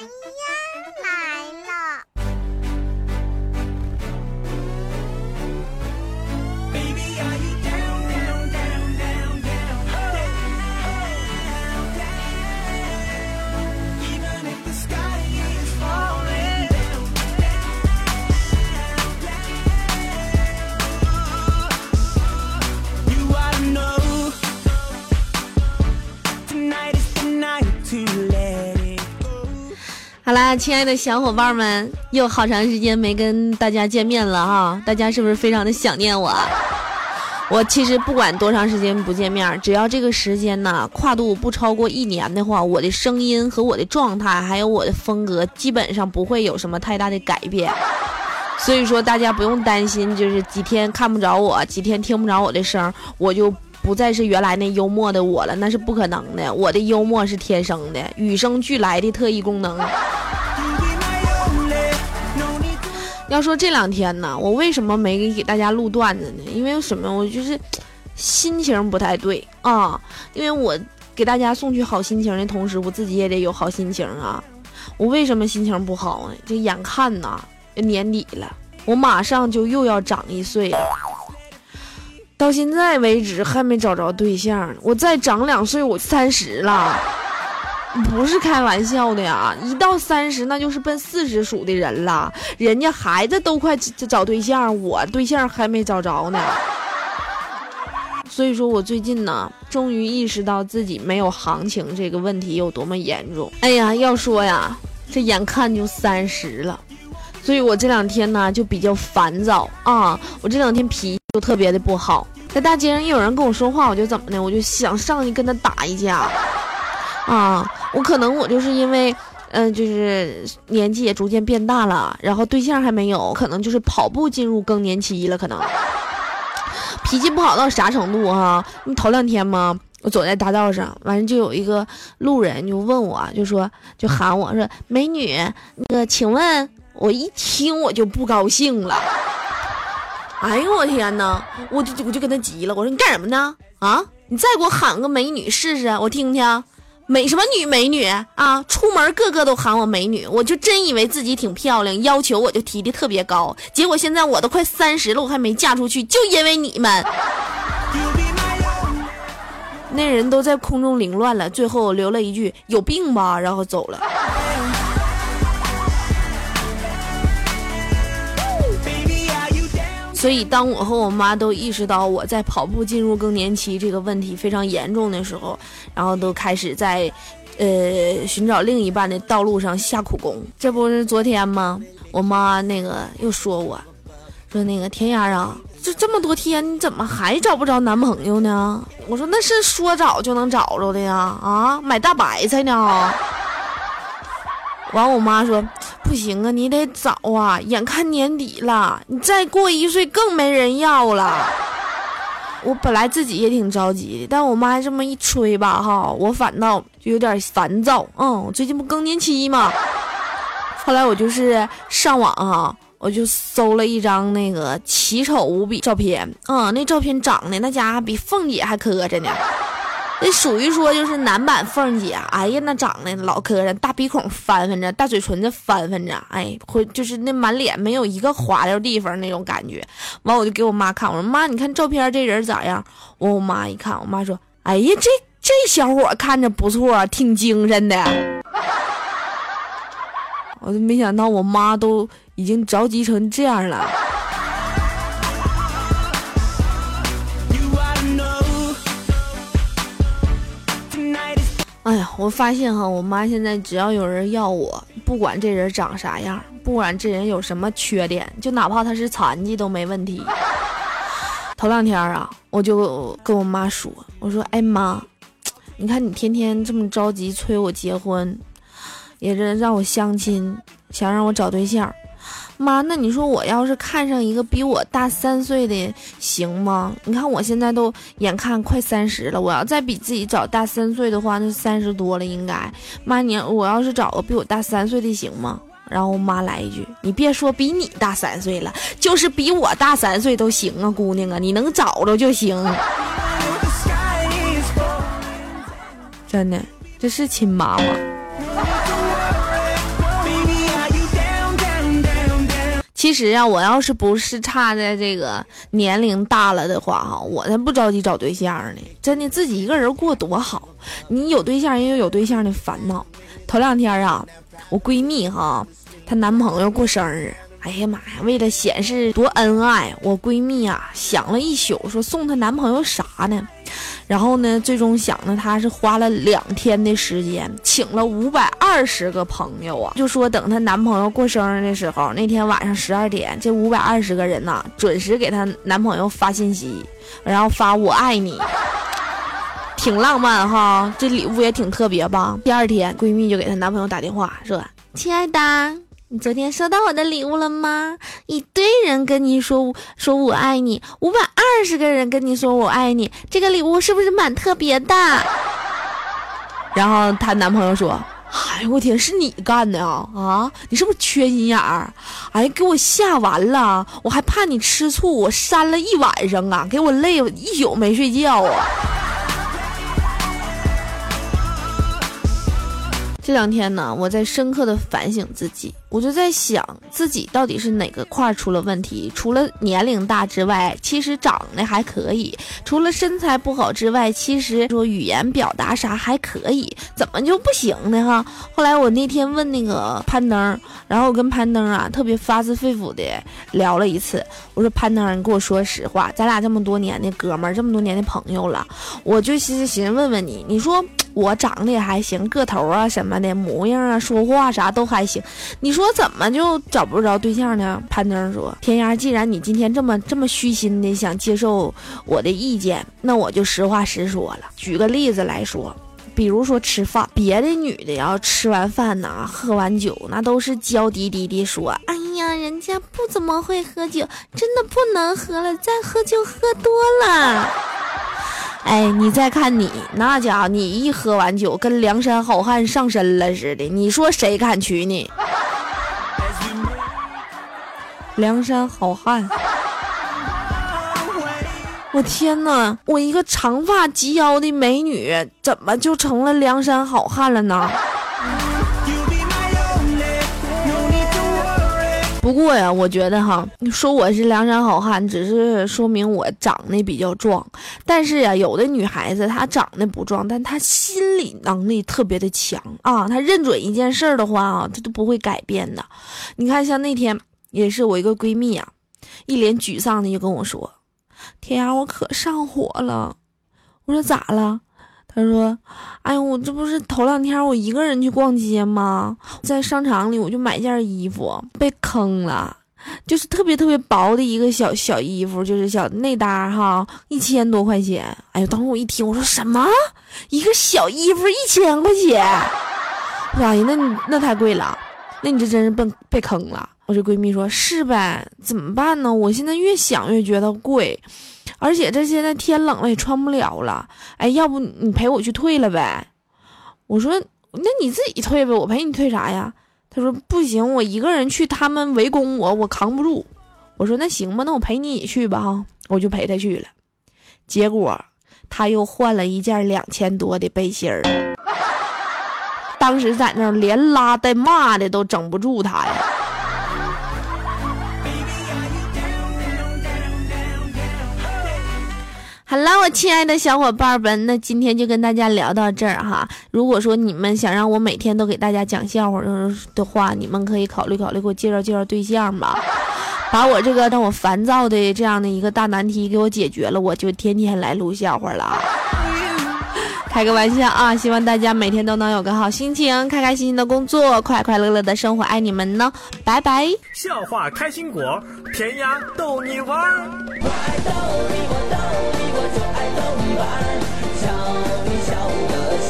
好亲爱的小伙伴们，又好长时间没跟大家见面了哈，大家是不是非常的想念我？我其实不管多长时间不见面，只要这个时间呢跨度不超过一年的话，我的声音和我的状态还有我的风格基本上不会有什么太大的改变。所以说大家不用担心，就是几天看不着我，几天听不着我的声，我就。不再是原来那幽默的我了，那是不可能的。我的幽默是天生的，与生俱来的特异功能。要说这两天呢，我为什么没给大家录段子呢？因为什么？我就是心情不太对啊。因为我给大家送去好心情的同时，我自己也得有好心情啊。我为什么心情不好呢？就眼看呐，年底了，我马上就又要长一岁了。到现在为止还没找着对象，我再长两岁我三十了，不是开玩笑的呀！一到三十那就是奔四十数的人了，人家孩子都快找对象，我对象还没找着呢。所以说我最近呢，终于意识到自己没有行情这个问题有多么严重。哎呀，要说呀，这眼看就三十了，所以我这两天呢就比较烦躁啊，我这两天脾气就特别的不好。在大街上一有人跟我说话，我就怎么的，我就想上去跟他打一架，啊，我可能我就是因为，嗯，就是年纪也逐渐变大了，然后对象还没有，可能就是跑步进入更年期了，可能脾气不好到啥程度哈？你头两天嘛，我走在大道上，完了就有一个路人就问我，就说就喊我说美女，那个请问，我一听我就不高兴了。哎呦我天哪！我就我就跟他急了，我说你干什么呢？啊，你再给我喊个美女试试，我听听。美什么女美女啊？出门个个都喊我美女，我就真以为自己挺漂亮，要求我就提的特别高。结果现在我都快三十了，我还没嫁出去，就因为你们。那人都在空中凌乱了，最后留了一句有病吧，然后走了。所以，当我和我妈都意识到我在跑步进入更年期这个问题非常严重的时候，然后都开始在，呃，寻找另一半的道路上下苦功。这不是昨天吗？我妈那个又说我，说那个天涯啊，这这么多天你怎么还找不着男朋友呢？我说那是说找就能找着的呀，啊，买大白菜呢。完，我妈说。不行啊，你得早啊！眼看年底了，你再过一岁更没人要了。我本来自己也挺着急的，但我妈这么一催吧，哈，我反倒就有点烦躁。嗯，我最近不更年期嘛。后来我就是上网哈，我就搜了一张那个奇丑无比照片。嗯，那照片长得那家伙比凤姐还磕碜呢。那属于说就是男版凤姐，哎呀，那长得老磕碜，大鼻孔翻翻着，大嘴唇子翻翻着，哎，会就是那满脸没有一个滑溜地方那种感觉。完，我就给我妈看，我说妈，你看照片这人咋样？我我妈一看，我妈说，哎呀，这这小伙看着不错，挺精神的。我都没想到我妈都已经着急成这样了。哎呀，我发现哈，我妈现在只要有人要我，不管这人长啥样，不管这人有什么缺点，就哪怕他是残疾都没问题。头两天啊，我就跟我妈说，我说，哎妈，你看你天天这么着急催我结婚，也是让我相亲，想让我找对象。妈，那你说我要是看上一个比我大三岁的，行吗？你看我现在都眼看快三十了，我要再比自己找大三岁的话，那三十多了应该。妈，你我要是找个比我大三岁的行吗？然后我妈来一句：“你别说比你大三岁了，就是比我大三岁都行啊，姑娘啊，你能找着就行。”真的，这是亲妈吗？其实啊，我要是不是差在这个年龄大了的话哈，我才不着急找对象呢。真的，自己一个人过多好。你有对象也有有对象的烦恼。头两天啊，我闺蜜哈，她男朋友过生日。哎呀妈呀！为了显示多恩爱，我闺蜜啊想了一宿，说送她男朋友啥呢？然后呢，最终想呢，她是花了两天的时间，请了五百二十个朋友啊，就说等她男朋友过生日的时候，那天晚上十二点，这五百二十个人呐，准时给她男朋友发信息，然后发我爱你，挺浪漫哈，这礼物也挺特别吧？第二天，闺蜜就给她男朋友打电话说：“亲爱的。”你昨天收到我的礼物了吗？一堆人跟你说说我爱你，五百二十个人跟你说我爱你，这个礼物是不是蛮特别的？然后她男朋友说：“哎呦我天，是你干的啊啊！你是不是缺心眼儿？哎，给我吓完了，我还怕你吃醋，我删了一晚上啊，给我累一宿没睡觉啊。”这两天呢，我在深刻的反省自己，我就在想自己到底是哪个块出了问题。除了年龄大之外，其实长得还可以；除了身材不好之外，其实说语言表达啥还可以，怎么就不行呢？哈！后来我那天问那个攀登，然后我跟攀登啊特别发自肺腑的聊了一次。我说攀登，你跟我说实话，咱俩这么多年的哥们儿，这么多年的朋友了，我就寻思寻思问问你，你说。我长得也还行，个头啊什么的，模样啊，说话啥都还行。你说说怎么就找不着对象呢？潘登说：“天涯，既然你今天这么这么虚心的想接受我的意见，那我就实话实说了。举个例子来说，比如说吃饭，别的女的要吃完饭呐，喝完酒，那都是娇滴滴的说：‘哎呀，人家不怎么会喝酒，真的不能喝了，再喝就喝多了。’”哎，你再看你那家伙，你一喝完酒，跟梁山好汉上身了似的，你说谁敢娶你？梁山好汉，我天哪！我一个长发及腰的美女，怎么就成了梁山好汉了呢？不过呀，我觉得哈，你说我是梁山好汉，只是说明我长得比较壮。但是呀，有的女孩子她长得不壮，但她心理能力特别的强啊。她认准一件事儿的话啊，她都不会改变的。你看，像那天也是我一个闺蜜啊，一脸沮丧的就跟我说：“天涯，我可上火了。”我说：“咋了？”她说：“哎呀，我这不是头两天我一个人去逛街吗？在商场里我就买件衣服，被坑了，就是特别特别薄的一个小小衣服，就是小内搭哈，一千多块钱。哎呦，当时我一听，我说什么？一个小衣服一千块钱？哎呀，那那太贵了，那你这真是被被坑了。”我这闺蜜说：“是呗，怎么办呢？我现在越想越觉得贵。”而且这现在天冷了也穿不了了，哎，要不你陪我去退了呗？我说那你自己退呗，我陪你退啥呀？她说不行，我一个人去，他们围攻我，我扛不住。我说那行吧，那我陪你去吧哈，我就陪她去了。结果她又换了一件两千多的背心儿，当时在那连拉带骂的都整不住他呀。好了，我亲爱的小伙伴们，那今天就跟大家聊到这儿哈。如果说你们想让我每天都给大家讲笑话的话，你们可以考虑考虑，给我介绍介绍对象吧，把我这个让我烦躁的这样的一个大难题给我解决了，我就天天来录笑话了。开个玩笑啊！希望大家每天都能有个好心情，开开心心的工作，快快乐乐的生活，爱你们呢，拜拜！笑话开心果，甜呀逗你玩儿。我爱逗你，我逗你，我就爱逗你玩儿，笑你笑得像朵。